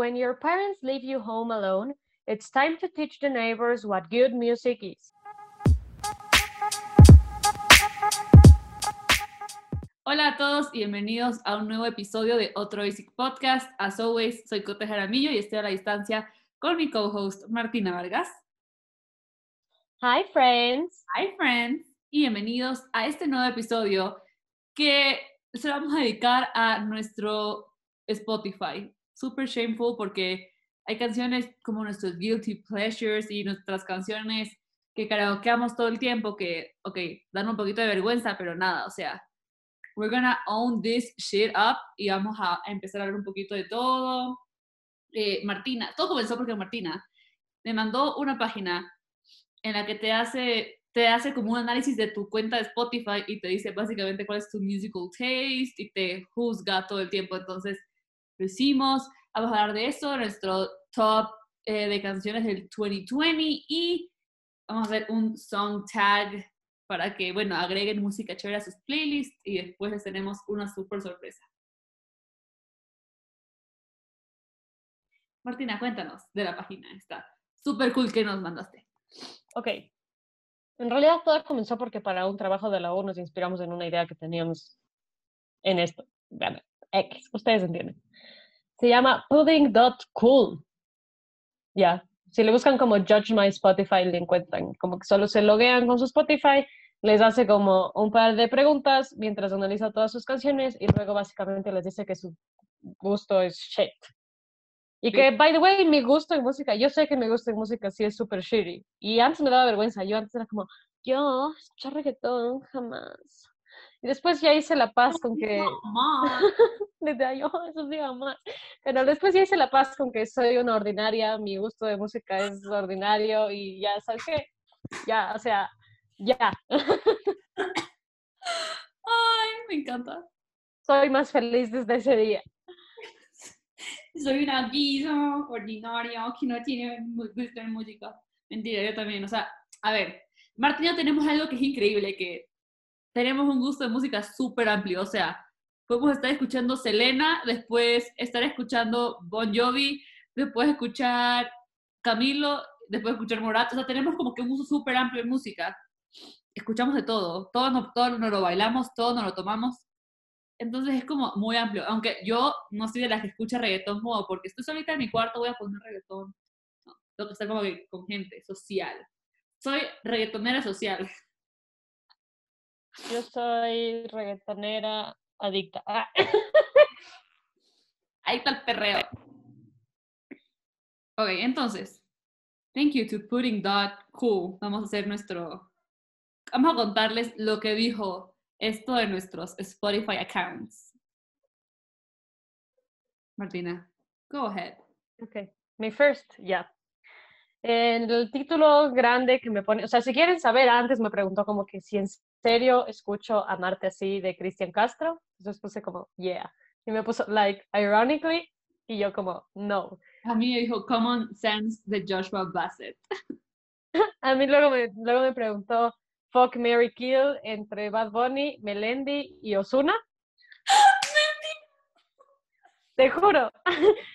when your parents leave you home alone, it's time to teach the neighbors what good music is. Hola a todos y bienvenidos a un nuevo episodio de Otro Basic Podcast. As always, soy Cote Jaramillo y estoy a la distancia con mi co-host Martina Vargas. Hi, friends. Hi, friends. Y bienvenidos a este nuevo episodio que se lo vamos a dedicar a nuestro Spotify. Super shameful porque hay canciones como nuestros guilty pleasures y nuestras canciones que karaokeamos todo el tiempo que, ok, dan un poquito de vergüenza, pero nada, o sea, we're gonna own this shit up y vamos a, empezar a ver un poquito de todo. Eh, Martina, todo comenzó porque Martina me mandó una página en la que te hace te hace como un análisis de tu cuenta de Spotify y te dice básicamente cuál es tu musical taste y te juzga todo el tiempo. Entonces, lo hicimos, vamos a hablar de eso, nuestro top eh, de canciones del 2020 y vamos a hacer un song tag para que, bueno, agreguen música chévere a sus playlists y después les tenemos una súper sorpresa. Martina, cuéntanos de la página, está súper cool que nos mandaste. Ok, en realidad todo comenzó porque para un trabajo de la U nos inspiramos en una idea que teníamos en esto. X, ustedes entienden. Se llama pudding.cool. Ya, si le buscan como Judge My Spotify, le encuentran. Como que solo se loguean con su Spotify, les hace como un par de preguntas mientras analiza todas sus canciones y luego básicamente les dice que su gusto es shit. Y que, by the way, mi gusto en música, yo sé que mi gusto en música sí es súper shitty. Y antes me daba vergüenza, yo antes era como, yo, escuchar reggaetón, jamás. Y después ya hice la paz con que... Desde ahí, oh, eso sí, más. Pero después ya hice la paz con que soy una ordinaria, mi gusto de música es ordinario y ya, ¿sabes qué? Ya, o sea, ya. Ay, me encanta. Soy más feliz desde ese día soy una guisa ordinaria que no tiene gusto en música. Mentira, yo también. O sea, a ver, Martina tenemos algo que es increíble, que tenemos un gusto de música súper amplio. O sea, podemos estar escuchando Selena, después estar escuchando Bon Jovi, después escuchar Camilo, después escuchar Morat. O sea, tenemos como que un gusto súper amplio en música. Escuchamos de todo. Todo, no, todo nos lo bailamos, todo nos lo tomamos. Entonces es como muy amplio. Aunque yo no soy de las que escucha reggaetón como porque estoy solita en mi cuarto, voy a poner reggaetón. No, tengo que estar como que con gente social. Soy reggaetonera social. Yo soy reggaetonera adicta. Ah. Ahí está el perreo. Ok, entonces. Thank you to putting that cool. Vamos a hacer nuestro. Vamos a contarles lo que dijo esto de nuestros Spotify accounts. Martina, go ahead. Ok, mi first, ya. En el título grande que me pone, o sea, si quieren saber, antes me preguntó como que si en serio escucho Amarte así de Cristian Castro, entonces puse como, yeah. Y me puso, like, ironically, y yo como, no. A mí me dijo Common Sense de Joshua Bassett. A mí luego me, luego me preguntó, Fuck Mary Kill entre Bad Bunny, Melendi y Osuna. Te juro.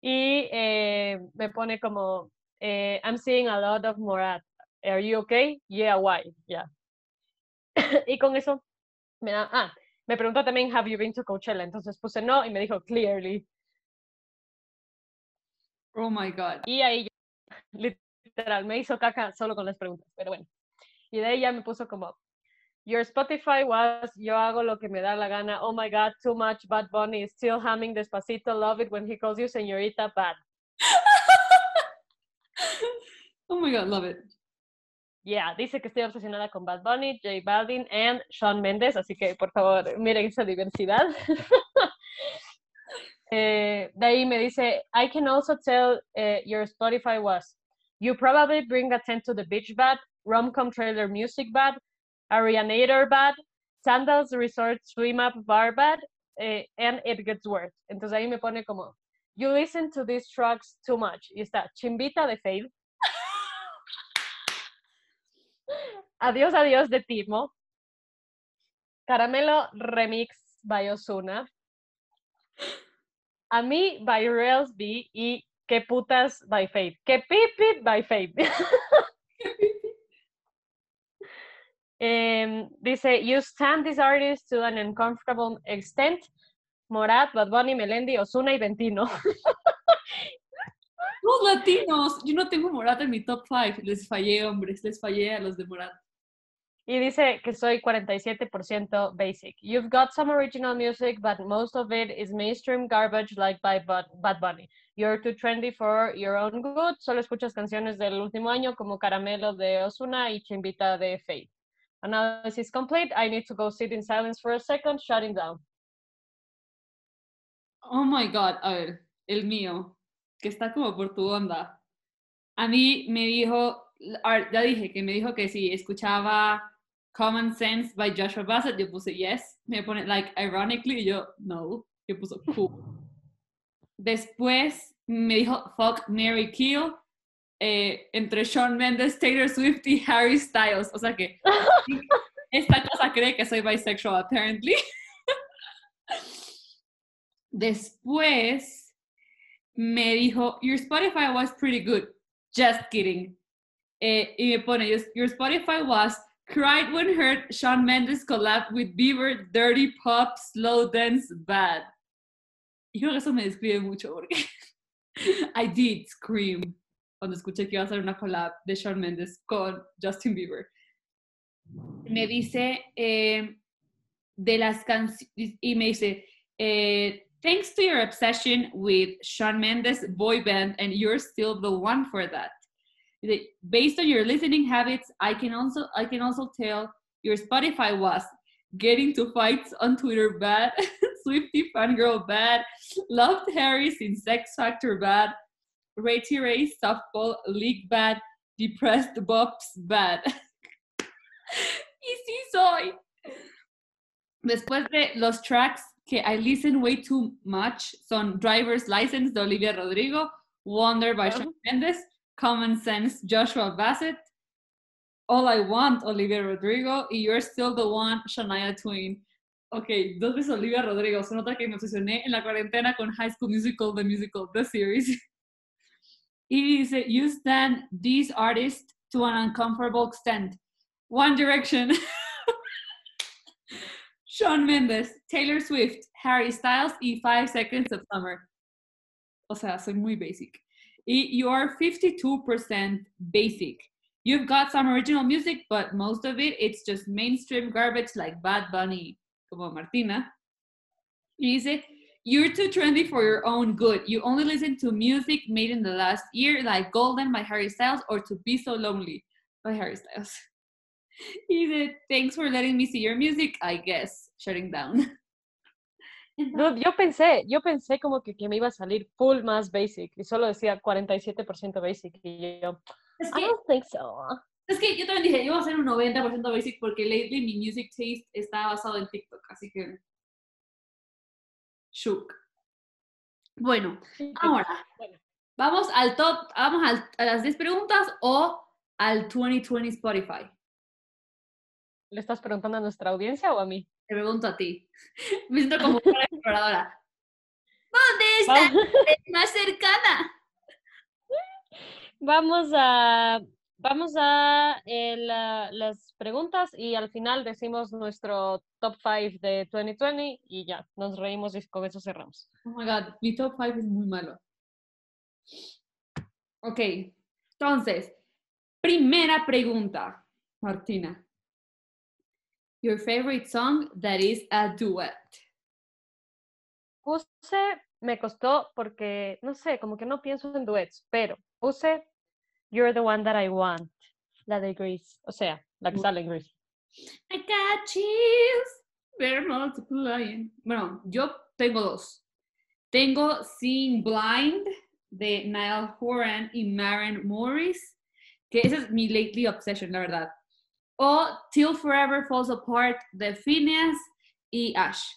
y eh, me pone como, eh, I'm seeing a lot of Morat. Are you okay? Yeah, why? Yeah. y con eso me da, ah, me preguntó también, have you been to Coachella? Entonces puse no y me dijo, clearly. Oh my God. Y ahí, literal, me hizo caca solo con las preguntas, pero bueno. Y de ella me puso como, Your Spotify was, yo hago lo que me da la gana. Oh my God, too much. Bad Bunny is still humming despacito. Love it when he calls you señorita bad. Oh my God, love it. Yeah, dice que estoy obsesionada con Bad Bunny, J Balvin and Sean Mendes, así que por favor miren esa diversidad. eh, de ahí me dice, I can also tell uh, your Spotify was, you probably bring a tent to the beach bad, Romcom Trailer Music Bad, Arianator Bad, Sandals Resort Swim Up Bar Bad, eh, and It Gets Worse. Entonces ahí me pone como, you listen to these tracks too much. Está Chimbita de Faith. adiós, adiós de Timo. Caramelo Remix by Osuna. A mí by Rails B y qué putas by Faith. Qué pipit by Faith. Em, dice, you stand these artists to an uncomfortable extent. Morat, Bad Bunny, Melendi, Osuna y Ventino. Los latinos. Yo no tengo Morat en mi top 5. Les fallé, hombres. Les fallé a los de Morat. Y dice que soy 47% basic. You've got some original music, but most of it is mainstream garbage like by Bad Bunny. You're too trendy for your own good. Solo escuchas canciones del último año como Caramelo de Osuna y Chimbita de Faith. Analysis complete. I need to go sit in silence for a second, shutting down. Oh my God. A ver, el mío, que está como por tu onda. A mí me dijo, ya dije que me dijo que si escuchaba Common Sense by Joshua Bassett, yo puse yes. Me pone like ironically, yo no. Yo puse cool. Después me dijo fuck Mary Kill eh, entre Shawn Mendes, Taylor Swift y Harry Styles. O sea que esta cosa cree que soy bisexual, apparently. Después me dijo, Your Spotify was pretty good. Just kidding. Eh, y me pone, Your Spotify was Cried when heard Shawn Mendes collab with Bieber, Dirty Pop, Slow Dance, Bad. Y creo que eso me describe mucho porque I did scream cuando escuché que iba a hacer una collab de Shawn Mendes con Justin Bieber. Me dice eh, de las canciones y me dice eh, thanks to your obsession with Shawn Mendes boy band and you're still the one for that based on your listening habits, I can also I can also tell your Spotify was getting to fights on Twitter bad, Swifty fangirl bad, loved Harry since Sex Factor bad, Ray Ray softball league bad, depressed bops bad. y sí soy. Después de los tracks que I listen way too much son Driver's License de Olivia Rodrigo, Wonder by Shawn Mendes, Common Sense, Joshua Bassett, All I Want, Olivia Rodrigo, y You're Still the One, Shania Twain. Ok, dos veces Olivia Rodrigo. Se nota que me obsesioné en la cuarentena con High School Musical, The Musical, The Series. y dice, You stand these artists to an uncomfortable extent. One Direction. Shawn Mendes, Taylor Swift, Harry Styles y Five Seconds of Summer. O sea, soy muy basic you are 52% basic. You've got some original music, but most of it, it's just mainstream garbage like Bad Bunny, como Martina. Y dice, you're too trendy for your own good. You only listen to music made in the last year, like Golden by Harry Styles or To Be So Lonely by Harry Styles. He said, thanks for letting me see your music, I guess. Shutting down. No, yo pensé, yo pensé como que, que, me iba a salir full más basic y solo decía 47% basic y yo, es que, I don't think so. Es que yo también dije, yo voy a hacer un 90% basic porque lately mi music taste está basado en TikTok, así que shook. Bueno, ahora vamos al top, vamos a las 10 preguntas o al 2020 Spotify. ¿Le estás preguntando a nuestra audiencia o a mí? Te pregunto a ti. Me siento como una exploradora. ¿Dónde está la más cercana? Vamos a, vamos a eh, las preguntas y al final decimos nuestro top 5 de 2020 y ya, nos reímos y con eso cerramos. Oh my god, mi top 5 es muy malo. Ok, entonces, primera pregunta, Martina. Your favorite song that is a duet. Puse, me costó porque, no sé, como que no pienso en duets, pero puse You're the one that I want, la de Grease, o sea, la que sale en Grease. I got chills, they're multiplying. Bueno, yo tengo dos. Tengo Seeing Blind de Niall Horan y Maren Morris, que esa es mi lately obsession, la verdad o Till Forever Falls Apart de Phineas y Ash.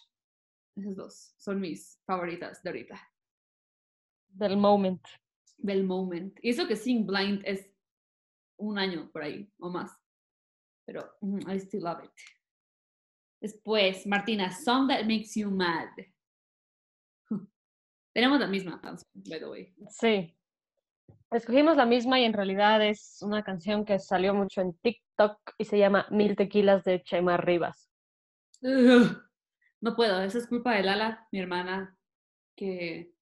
Esas dos son mis favoritas de ahorita. Del moment. Del moment. Y eso que Sing Blind es un año por ahí o más. Pero mm, I still love it. Después, Martina, Song That Makes You Mad. Tenemos la misma by the way. Sí. Escogimos la misma y en realidad es una canción que salió mucho en TikTok y se llama Mil Tequilas de Chema Rivas. No puedo, eso es culpa de Lala, mi hermana, que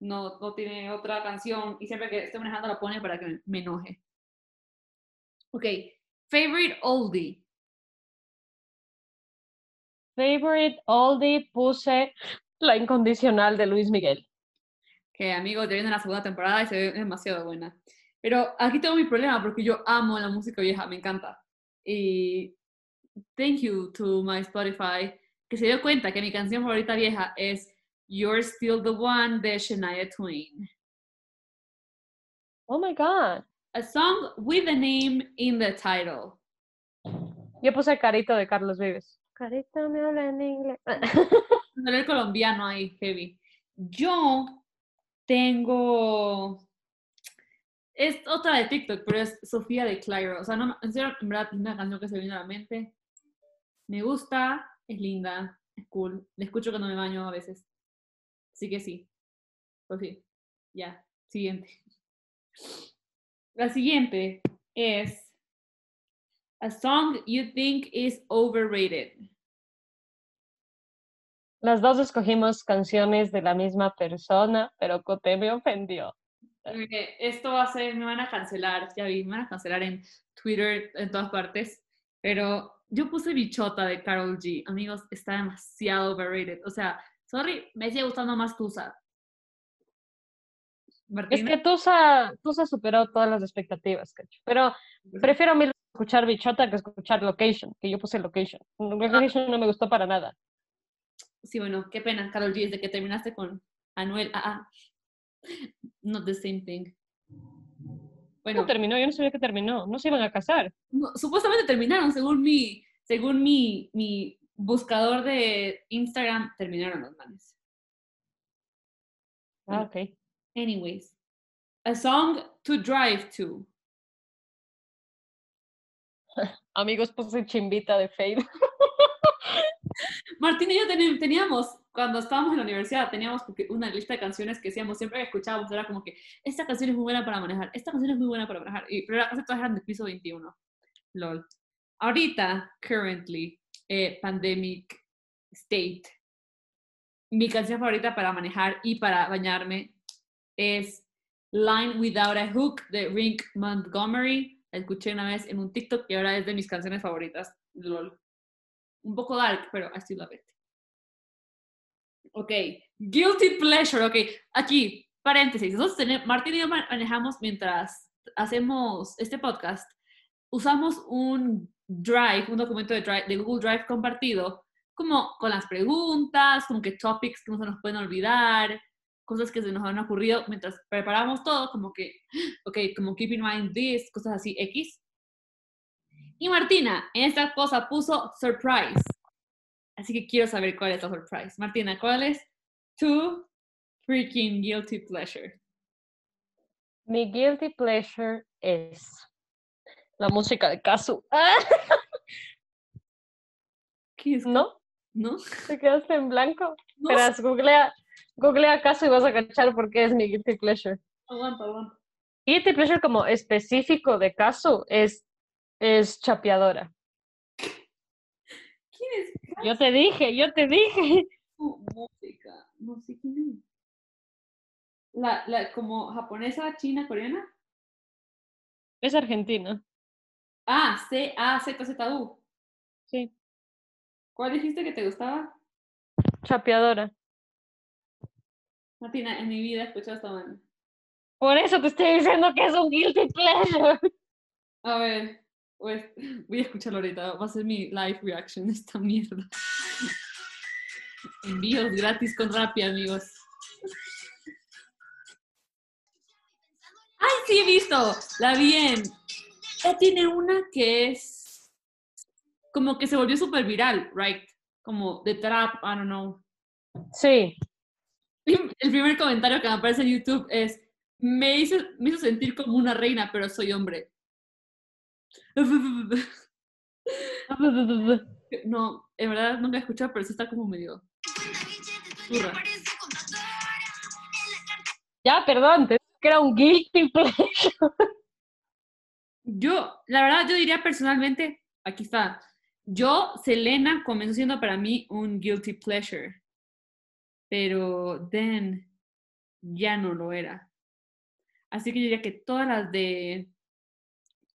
no, no tiene otra canción y siempre que estoy manejando la pone para que me enoje. Ok, favorite oldie. Favorite oldie puse La Incondicional de Luis Miguel. Que amigos, ya viene la segunda temporada y se ve demasiado buena. Pero aquí tengo mi problema porque yo amo la música vieja, me encanta. Y thank you to my Spotify, que se dio cuenta que mi canción favorita vieja es You're Still the One de Shania Twain. Oh my God. A song with a name in the title. Yo puse Carito de Carlos Vives. Carito me habla en inglés. el colombiano ahí, heavy. Yo tengo. Es otra de TikTok, pero es Sofía de Clairo. O sea, no, en serio, en verdad, es una canción que se viene a la mente. Me gusta, es linda, es cool. La escucho cuando me baño a veces. Así que sí. Pues sí. Ya. Siguiente. La siguiente es A song you think is overrated. Las dos escogimos canciones de la misma persona, pero Cote me ofendió. Esto va a ser, me van a cancelar, ya vi, me van a cancelar en Twitter, en todas partes, pero yo puse Bichota de Carol G. Amigos, está demasiado overrated. O sea, sorry, me sigue gustando más Tusa. Es que Tusa, Tusa superó todas las expectativas, cacho. Pero prefiero mil escuchar Bichota que escuchar Location, que yo puse Location. Location no me gustó para nada. Sí, bueno, qué pena, Carol G, desde que terminaste con Anuel, ah, ah. Not the same thing. Bueno, No terminó, yo no sabía que terminó. No se iban a casar. no, supuestamente terminaron, según mi, según mi, mi buscador de Instagram, terminaron los manes. Ah, ok. Anyways, a song to drive to. Amigos, puse Chimbita de Fade. Martín y yo teníamos, cuando estábamos en la universidad, teníamos una lista de canciones que decíamos, siempre que escuchábamos, era como que, esta canción es muy buena para manejar, esta canción es muy buena para manejar, y, pero casi todas eran de piso 21. LOL. Ahorita, currently, eh, pandemic state, mi canción favorita para manejar y para bañarme es Line Without a Hook de Rick Montgomery. La escuché una vez en un TikTok y ahora es de mis canciones favoritas. LOL. Un poco dark, pero still love it. Ok, guilty pleasure. Ok, aquí, paréntesis. Nosotros tenemos, Martín y yo ma- manejamos mientras hacemos este podcast. Usamos un Drive, un documento de, Drive, de Google Drive compartido, como con las preguntas, como que topics que no se nos pueden olvidar, cosas que se nos han ocurrido mientras preparamos todo, como que, ok, como keep in mind this, cosas así, X. Y Martina, en esta cosa puso surprise. Así que quiero saber cuál es la surprise. Martina, ¿cuál es tu freaking guilty pleasure? Mi guilty pleasure es la música de Kazu. Ah, ¿Qué es? ¿No? ¿No? ¿Te quedaste en blanco? No, Verás, googlea, googlea Kazu y vas a cachar por qué es mi guilty pleasure. aguanta, aguanta. Guilty pleasure como específico de Kazu es, es chapeadora. ¿Quién es Yo te dije, yo te dije. música? No sé quién es. La, la, como japonesa, china, coreana. Es argentina. Ah, C, A, Z, Z, U. Sí. ¿Cuál dijiste que te gustaba? Chapeadora. Martina, en mi vida he escuchado esta banda. Por eso te estoy diciendo que es un guilty pleasure. A ver, pues, voy a escucharlo ahorita. Va a ser mi live reaction esta mierda. Envíos gratis con Rappi, amigos. ¡Ay, sí he visto! La vi en... Ella tiene una que es... Como que se volvió súper viral, right? Como de trap, I don't know. Sí. El primer comentario que me aparece en YouTube es... Me hizo, me hizo sentir como una reina, pero soy hombre. No, en verdad nunca he escuchado, pero sí está como medio. Ya, perdón, te que era un guilty pleasure. Yo, la verdad, yo diría personalmente, aquí está, yo, Selena, comenzó siendo para mí un guilty pleasure, pero then ya no lo era. Así que yo diría que todas las de,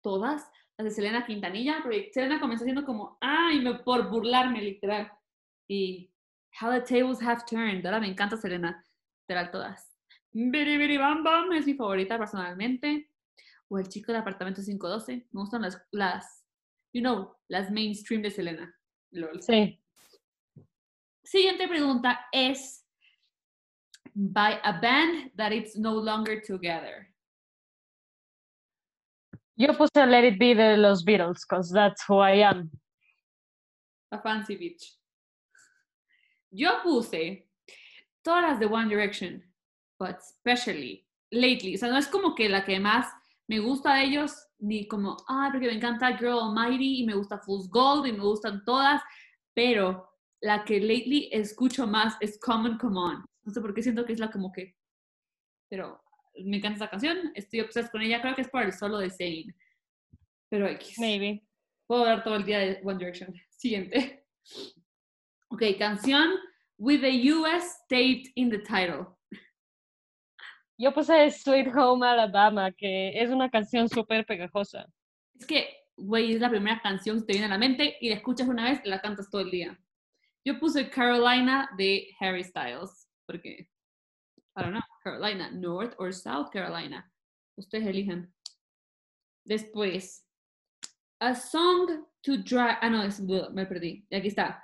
todas, las de Selena Quintanilla, Selena comenzó siendo como, ay, me, por burlarme, literal. Y How the Tables Have Turned, ahora me encanta Selena, literal todas. Biri Biri Bam Bam es mi favorita personalmente. O El Chico del Apartamento 512. Me gustan las, las, you know, las mainstream de Selena. Lol. Sí. Siguiente pregunta es by a band that it's no longer together. Yo puse Let It Be de los Beatles, because that's who I am. A fancy bitch. Yo puse todas las de One Direction, but especially lately. O sea, no es como que la que más me gusta de ellos, ni como, ah, porque me encanta Girl Almighty y me gusta Fool's Gold y me gustan todas, pero la que lately escucho más es Common Come On. No sé por qué siento que es la como que, pero me encanta esa canción, estoy obsesionada con ella, creo que es por el solo de Zayn. Pero X. Maybe. Puedo hablar todo el día de One Direction. Siguiente. Ok, canción with the US state in the title. Yo puse Sweet Home Alabama, que es una canción súper pegajosa. Es que, güey, es la primera canción que te viene a la mente y la escuchas una vez y la cantas todo el día. Yo puse Carolina de Harry Styles, porque, I don't know, Carolina, North or South Carolina. Ustedes eligen. Después, A Song to Drive. Ah, no, es, me perdí. Aquí está.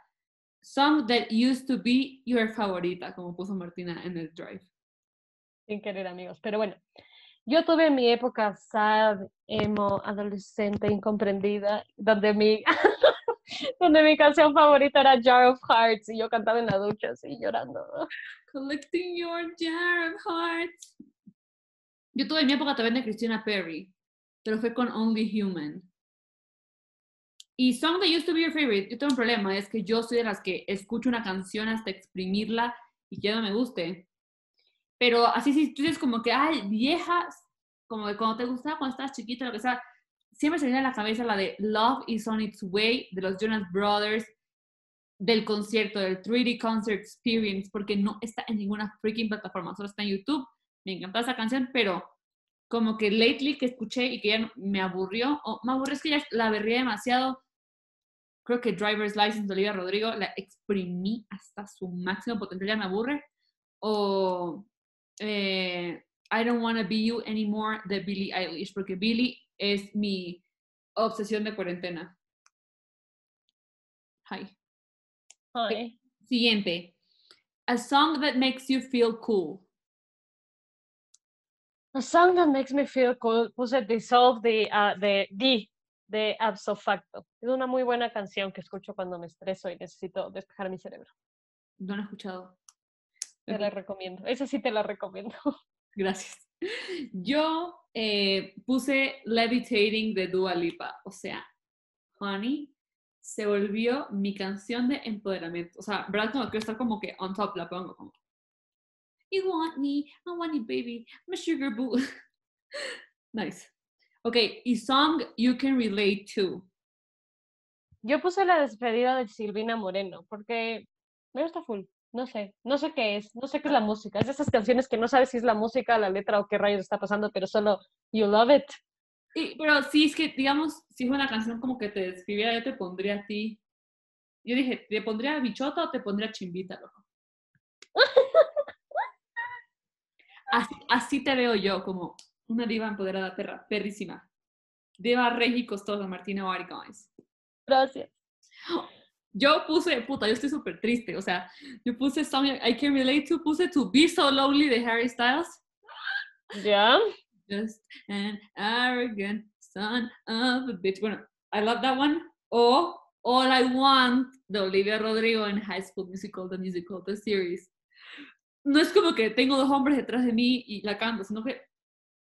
Song that used to be your favorita, como puso Martina en el drive. Sin querer, amigos. Pero bueno, yo tuve mi época sad, emo, adolescente, incomprendida, donde mi, donde mi canción favorita era Jar of Hearts y yo cantaba en la ducha así llorando. Collecting your jar of hearts. Yo tuve mi época también de Christina Perry, pero fue con Only Human. Y Song That Used to Be Your Favorite, yo tengo un problema, es que yo soy de las que escucho una canción hasta exprimirla y que ya no me guste. Pero así si tú dices como que, ay, viejas, como de cuando te gustaba cuando estabas chiquita, lo que sea, siempre se viene a la cabeza la de Love is on its way de los Jonas Brothers, del concierto, del 3D Concert Experience, porque no está en ninguna freaking plataforma, solo está en YouTube. Me encantó esa canción, pero como que lately que escuché y que ya me aburrió, o me aburrió es que ya la berría demasiado. Creo que Driver's License de Olivia Rodrigo la exprimí hasta su máximo potencial, ya me aburre. O eh, I Don't Wanna Be You Anymore de Billie Eilish, porque Billie es mi obsesión de cuarentena. Hi. Hi. Siguiente. A song that makes you feel cool. A song that makes me feel cool puse Dissolve de, uh, de, de, de Abso Facto. Es una muy buena canción que escucho cuando me estreso y necesito despejar mi cerebro. No la he escuchado. Te la recomiendo. Esa sí te la recomiendo. Gracias. Yo eh, puse Levitating de Dua Lipa. O sea, Honey se volvió mi canción de empoderamiento. O sea, ¿verdad? Como quiero estar como que on top la pongo como. You want me, I want you, baby. I'm a sugar boo. nice. Ok, y song you can relate to. Yo puse la despedida de Silvina Moreno porque me gusta full. No sé, no sé qué es, no sé qué es la música. Es de esas canciones que no sabes si es la música, la letra o qué rayos está pasando, pero solo you love it. Sí, pero sí, es que, digamos, si es una canción como que te describiera, yo te pondría a ti. Yo dije, ¿te pondría bichota o te pondría chimbita, loco? así, así, te veo yo, como una diva empoderada, perra, perrísima. Diva regi costosa, Martina Guys. Gracias. Yo puse, puta, yo estoy súper triste, o sea, yo puse Song I Can Relate To, puse To Be So Lonely de Harry Styles. Ya. Just an arrogant son of a bitch. Bueno, I love that one. O All I Want de Olivia Rodrigo en High School Musical, the musical, the series. No es como que tengo dos hombres detrás de mí y la canto, sino que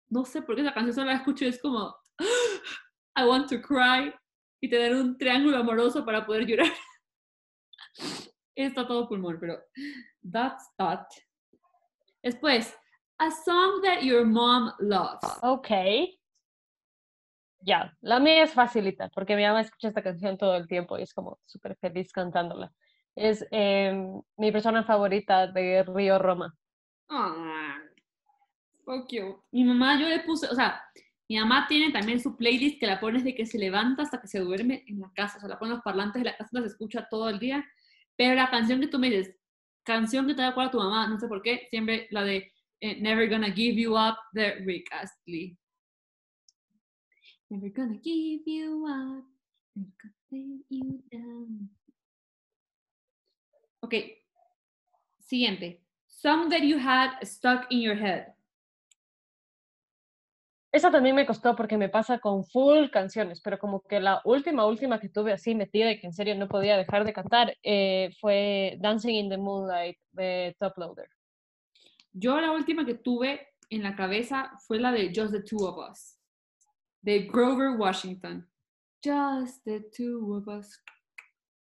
no sé por qué esa canción solo la escucho y es como I want to cry y tener un triángulo amoroso para poder llorar. Está todo pulmón, pero that's that. Después, A song that your mom loves. Ok. Ya, la mía es facilita, porque mi mamá escucha esta canción todo el tiempo y es como súper feliz cantándola. Es em, mi persona favorita de Río Roma. Ah, so cute. Mi mamá, yo le puse, o sea, mi mamá tiene también su playlist que la pone desde que se levanta hasta que se duerme en la casa. O sea, la pone en los parlantes de la casa, la escucha todo el día. Pero la canción que tú me dices, canción que te da a tu mamá, no sé por qué, siempre la de eh, Never Gonna Give You Up de Rick Astley. Never gonna give you up, never gonna you down. Ok, siguiente. Song that you had stuck in your head. Esa también me costó porque me pasa con full canciones, pero como que la última, última que tuve así metida y que en serio no podía dejar de cantar eh, fue Dancing in the Moonlight de Top Loader. Yo la última que tuve en la cabeza fue la de Just the Two of Us, de Grover Washington. Just the two of us.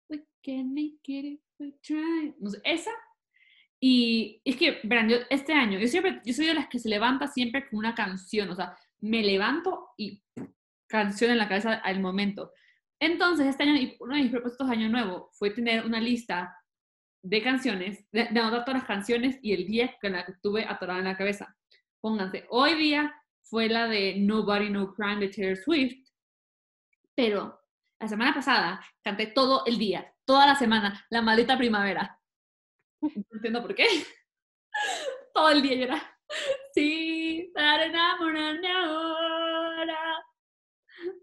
We can make it if we try. Esa. Y es que, verán, yo este año, yo siempre, yo soy de las que se levanta siempre con una canción, o sea, me levanto y canción en la cabeza al momento. Entonces, este año, uno de mis propósitos de año nuevo fue tener una lista de canciones, de, anotar todas las canciones y el día con la que estuve atorada en la cabeza. Pónganse, hoy día fue la de Nobody No Crime de Taylor Swift, pero la semana pasada canté todo el día, toda la semana, la maldita primavera. No entiendo por qué. Todo el día yo era, sí, para enamorarme ahora,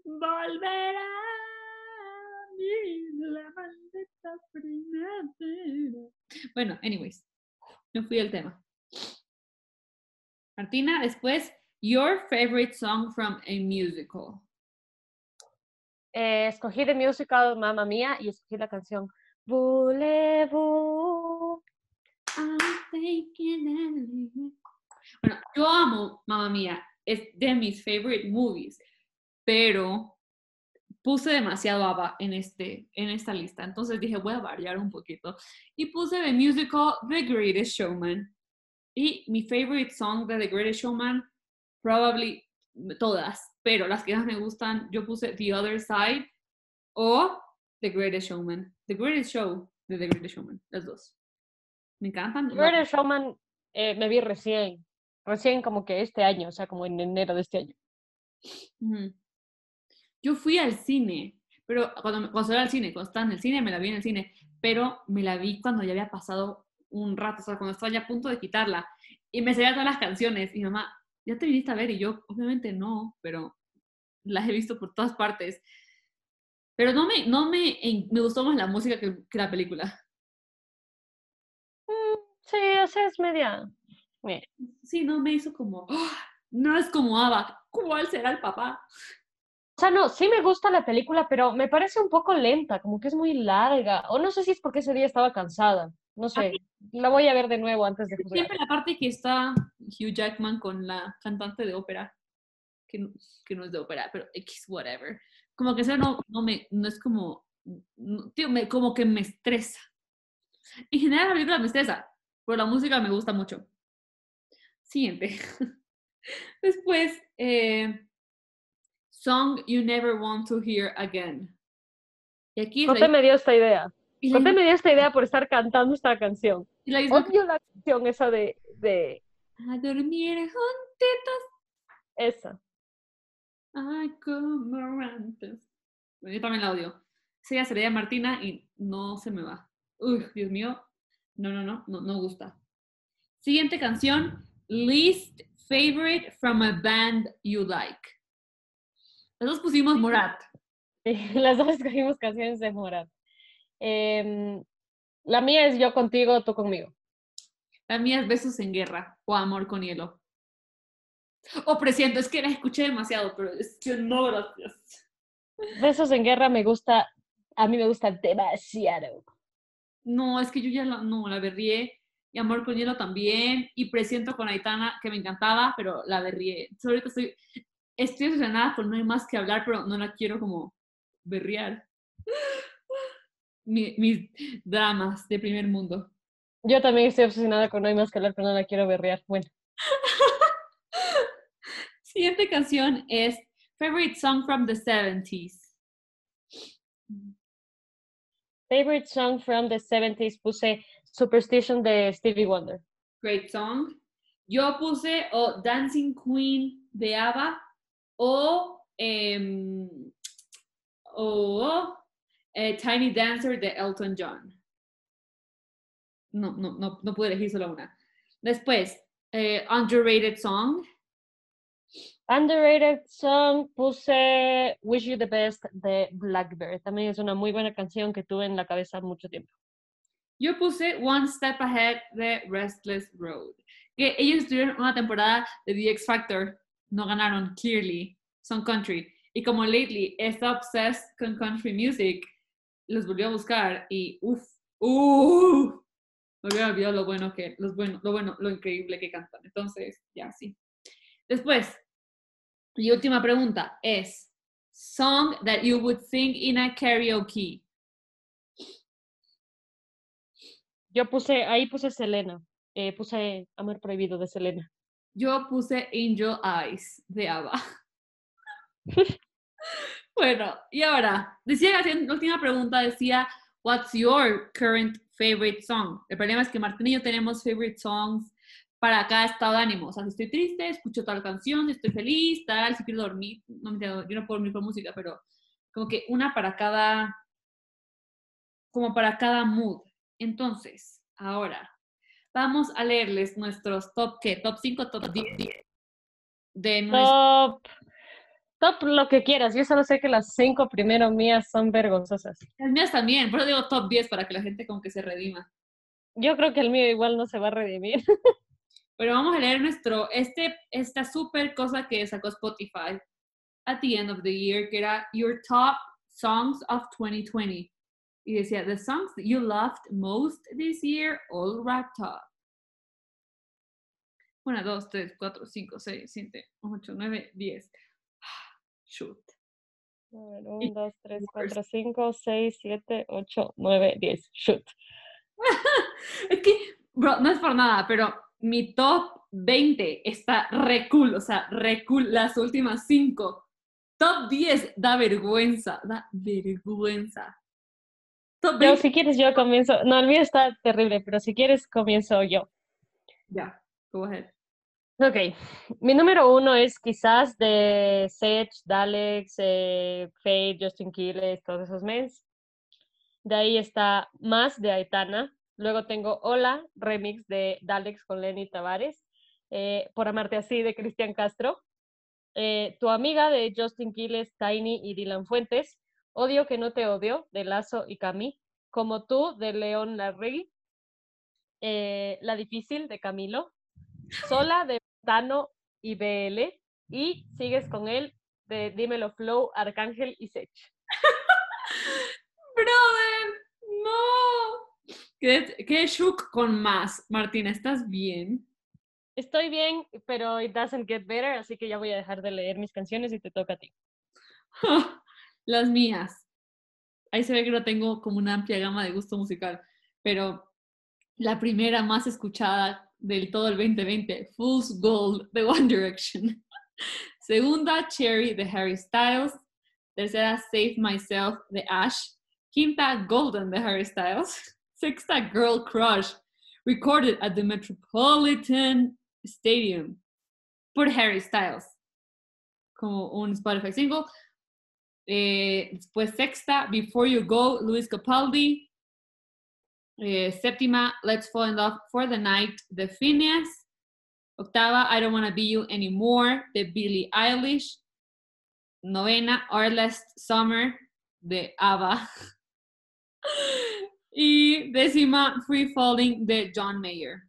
volverá a mí la maldita primavera. Bueno, anyways, no fui al tema. Martina, después, your favorite song from a musical. Eh, escogí de musical Mamma Mía y escogí la canción Voulez-vous. I'm thinking. Bueno, yo amo Mamma Mía, es de mis favorite movies, pero puse demasiado ABBA en, este, en esta lista, entonces dije voy a variar un poquito y puse de musical The Greatest Showman y mi favorite song de The Greatest Showman, probably todas, pero las que más me gustan, yo puse The Other Side o The Greatest Showman, The Greatest Show de The Greatest Showman, las dos. Me encantan. The Greatest Showman eh, me vi recién, recién como que este año, o sea, como en enero de este año. Yo fui al cine, pero cuando, cuando era al cine, cuando estaba en el cine, me la vi en el cine, pero me la vi cuando ya había pasado un rato, o sea, cuando estaba ya a punto de quitarla. Y me sabía todas las canciones. Y mi mamá, ¿ya te viniste a ver? Y yo, obviamente no, pero las he visto por todas partes. Pero no me, no me, me gustó más la música que, que la película. Mm, sí, o sea, es media. Sí, no me hizo como, "Ah, no es como Ava, ¿cuál será el papá? O sea, no, sí me gusta la película, pero me parece un poco lenta, como que es muy larga. O no sé si es porque ese día estaba cansada. No sé, la voy a ver de nuevo antes de juzgar. Siempre la parte que está Hugh Jackman con la cantante de ópera, que no, que no es de ópera, pero X, whatever. Como que eso no, no, me, no es como, no- tío, me, como que me estresa. En general la película me estresa, pero la música me gusta mucho. Siguiente. Después, eh, Song You Never Want to Hear Again. Y aquí la, Cote me dio esta idea. y la- Cote me dio esta idea por estar cantando esta canción. y la Odio la canción esa de, de A dormir juntitos esa. Ay, como antes. Bueno, Yo también la odio. Sí, ya sería Martina y no se me va. Uy, Dios mío. No, no, no, no, no gusta. Siguiente canción. Least favorite from a band you like. Las dos pusimos Morat. Sí, las dos escogimos canciones de Morat. Em, la mía es Yo contigo, tú conmigo. La mía es Besos en Guerra o Amor con Hielo. O Presiento, es que la escuché demasiado, pero es que no, gracias. Besos en guerra me gusta, a mí me gusta demasiado. No, es que yo ya la, no, la berrié. Y Amor con Hielo también. Y Presiento con Aitana, que me encantaba, pero la berrié. Ahorita estoy, estoy obsesionada con No hay más que hablar, pero no la quiero como berrear. Mi- mis dramas de primer mundo. Yo también estoy obsesionada con No hay más que hablar, pero no la quiero berrear. Bueno, Siguiente canción es Favorite Song from the 70s. Favorite song from the 70s puse Superstition de Stevie Wonder. Great song. Yo puse o Dancing Queen de ABBA o, em, o eh, Tiny Dancer de Elton John. No, no, no, no pude elegir solo una. Después, eh, Underrated Song. Underrated song puse Wish You the Best de Blackbird. También es una muy buena canción que tuve en la cabeza mucho tiempo. Yo puse One Step Ahead de Restless Road. Que ellos estuvieron una temporada de The X Factor. No ganaron, clearly. Son country. Y como lately está obsessed con country music, los volvió a buscar y uff, uff, me olvidado lo bueno que, los bueno, lo bueno, lo increíble que cantan. Entonces, ya sí. Después, y última pregunta es, song that you would sing in a karaoke. Yo puse, ahí puse Selena. Eh, puse Amor Prohibido de Selena. Yo puse Angel Eyes de ABBA. bueno, y ahora, decía, la última pregunta decía, what's your current favorite song? El problema es que Martín y yo tenemos favorite songs para cada estado de ánimo. O sea, si estoy triste, escucho tal canción, si estoy feliz, tal, si quiero dormir, no me yo no puedo dormir por música, pero como que una para cada, como para cada mood. Entonces, ahora, vamos a leerles nuestros top, ¿qué? Top 5, top 10 de nuestro... Top, top lo que quieras. Yo solo sé que las 5 primero mías son vergonzosas. Las mías también, pero digo top 10 para que la gente como que se redima. Yo creo que el mío igual no se va a redimir. Pero vamos a leer nuestro, este, esta super cosa que sacó Spotify at the end of the year, que era Your Top Songs of 2020. Y decía, The songs that you loved most this year, all wrapped up. 1, 2, 3, 4, 5, 6, 7, 8, 9, 10. Shoot. 1, 2, 3, 4, 5, 6, 7, 8, 9, 10. Shoot. es que, bro, no es por nada, pero mi top 20 está re cool, o sea, re cool las últimas 5. Top 10 da vergüenza, da vergüenza. Pero si quieres yo comienzo, no, el mío está terrible, pero si quieres comienzo yo. Ya, go ahead. Ok, mi número uno es quizás de Seth, Dalex, eh, Faye, Justin Quiles, todos esos mens. De ahí está Más de Aitana, Luego tengo Hola, remix de Dalex con Lenny Tavares. Eh, por amarte así de Cristian Castro. Eh, tu amiga de Justin Quiles, Tiny y Dylan Fuentes. Odio que no te odio de Lazo y Cami. Como tú de León Larregui. Eh, La difícil de Camilo. Sola de Tano y BL. Y sigues con él de Dímelo Flow, Arcángel y Sech. Brother, no. ¿Qué, shook con más? Martina, ¿estás bien? Estoy bien, pero it doesn't get better, así que ya voy a dejar de leer mis canciones y te toca a ti. Las mías. Ahí se ve que no tengo como una amplia gama de gusto musical, pero la primera más escuchada del todo el 2020, Fool's Gold de One Direction. Segunda, Cherry de Harry Styles. Tercera, Save Myself de Ash. Quinta, Golden de Harry Styles. Sexta Girl Crush, recorded at the Metropolitan Stadium por Harry Styles, como un Spotify single. Eh, después sexta, Before You Go, Luis Capaldi. Eh, séptima, Let's Fall in Love for the Night, de Phineas. Octava, I Don't Wanna Be You Anymore, de Billie Eilish. Novena, Our Last Summer, de ABBA. Y décima, Free Falling de John Mayer.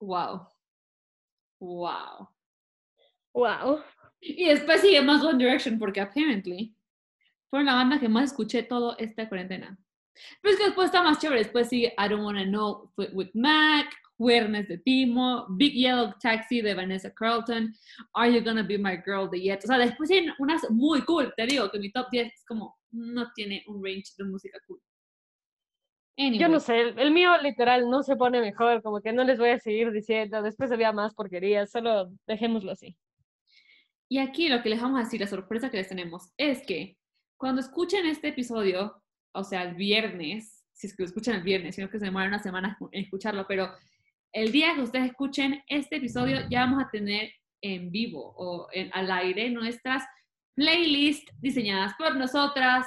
Wow. Wow. Wow. Y después sigue más One Direction porque apparently fueron la banda que más escuché todo esta cuarentena. Pero es que después está más chévere. Después sigue I Don't Wanna Know with Mac, Juernes de Timo, Big Yellow Taxi de Vanessa Carlton, Are You Gonna Be My Girl de Yet. O sea, después hay unas muy cool. Te digo que mi top 10 es como, no tiene un range de música cool. Yo no sé, el, mío literal no se pone mejor, como que no les voy a seguir diciendo, después había más porquerías, solo dejémoslo así. Y aquí lo que les vamos a decir, la sorpresa que les tenemos, es que cuando escuchen este episodio, o sea, el viernes, si es que lo escuchan el viernes, sino que se demora una semana en escucharlo, pero el día que ustedes escuchen este episodio ya vamos a tener en vivo o en, al aire nuestras playlists diseñadas por nosotras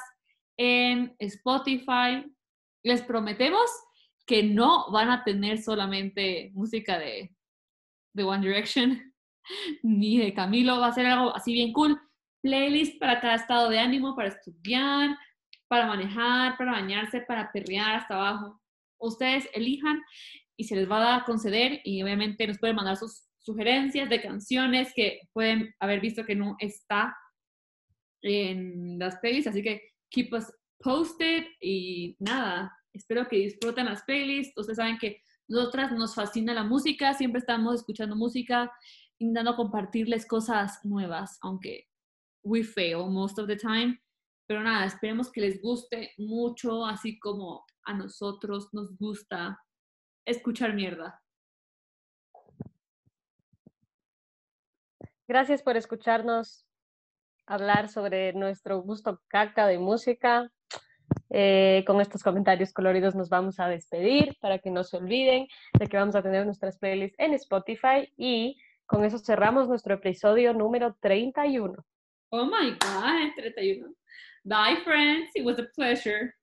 en Spotify. Les prometemos que no van a tener solamente música de, de One Direction ni de Camilo, va a ser algo así bien cool. Playlist para cada estado de ánimo, para estudiar, para manejar, para bañarse, para perrear hasta abajo. Ustedes elijan y se les va a conceder y obviamente nos pueden mandar sus sugerencias de canciones que pueden haber visto que no está en las playlists, así que keep us posted y nada, espero que disfruten las playlists. Ustedes saben que nosotras nos fascina la música, siempre estamos escuchando música, intentando compartirles cosas nuevas, aunque we fail most of the time. Pero nada, esperemos que les guste mucho, así como a nosotros nos gusta escuchar mierda. Gracias por escucharnos hablar sobre nuestro gusto caca de música. Eh, con estos comentarios coloridos nos vamos a despedir para que no se olviden de que vamos a tener nuestras playlists en Spotify y con eso cerramos nuestro episodio número 31. Oh my God, 31. Bye, friends. It was a pleasure.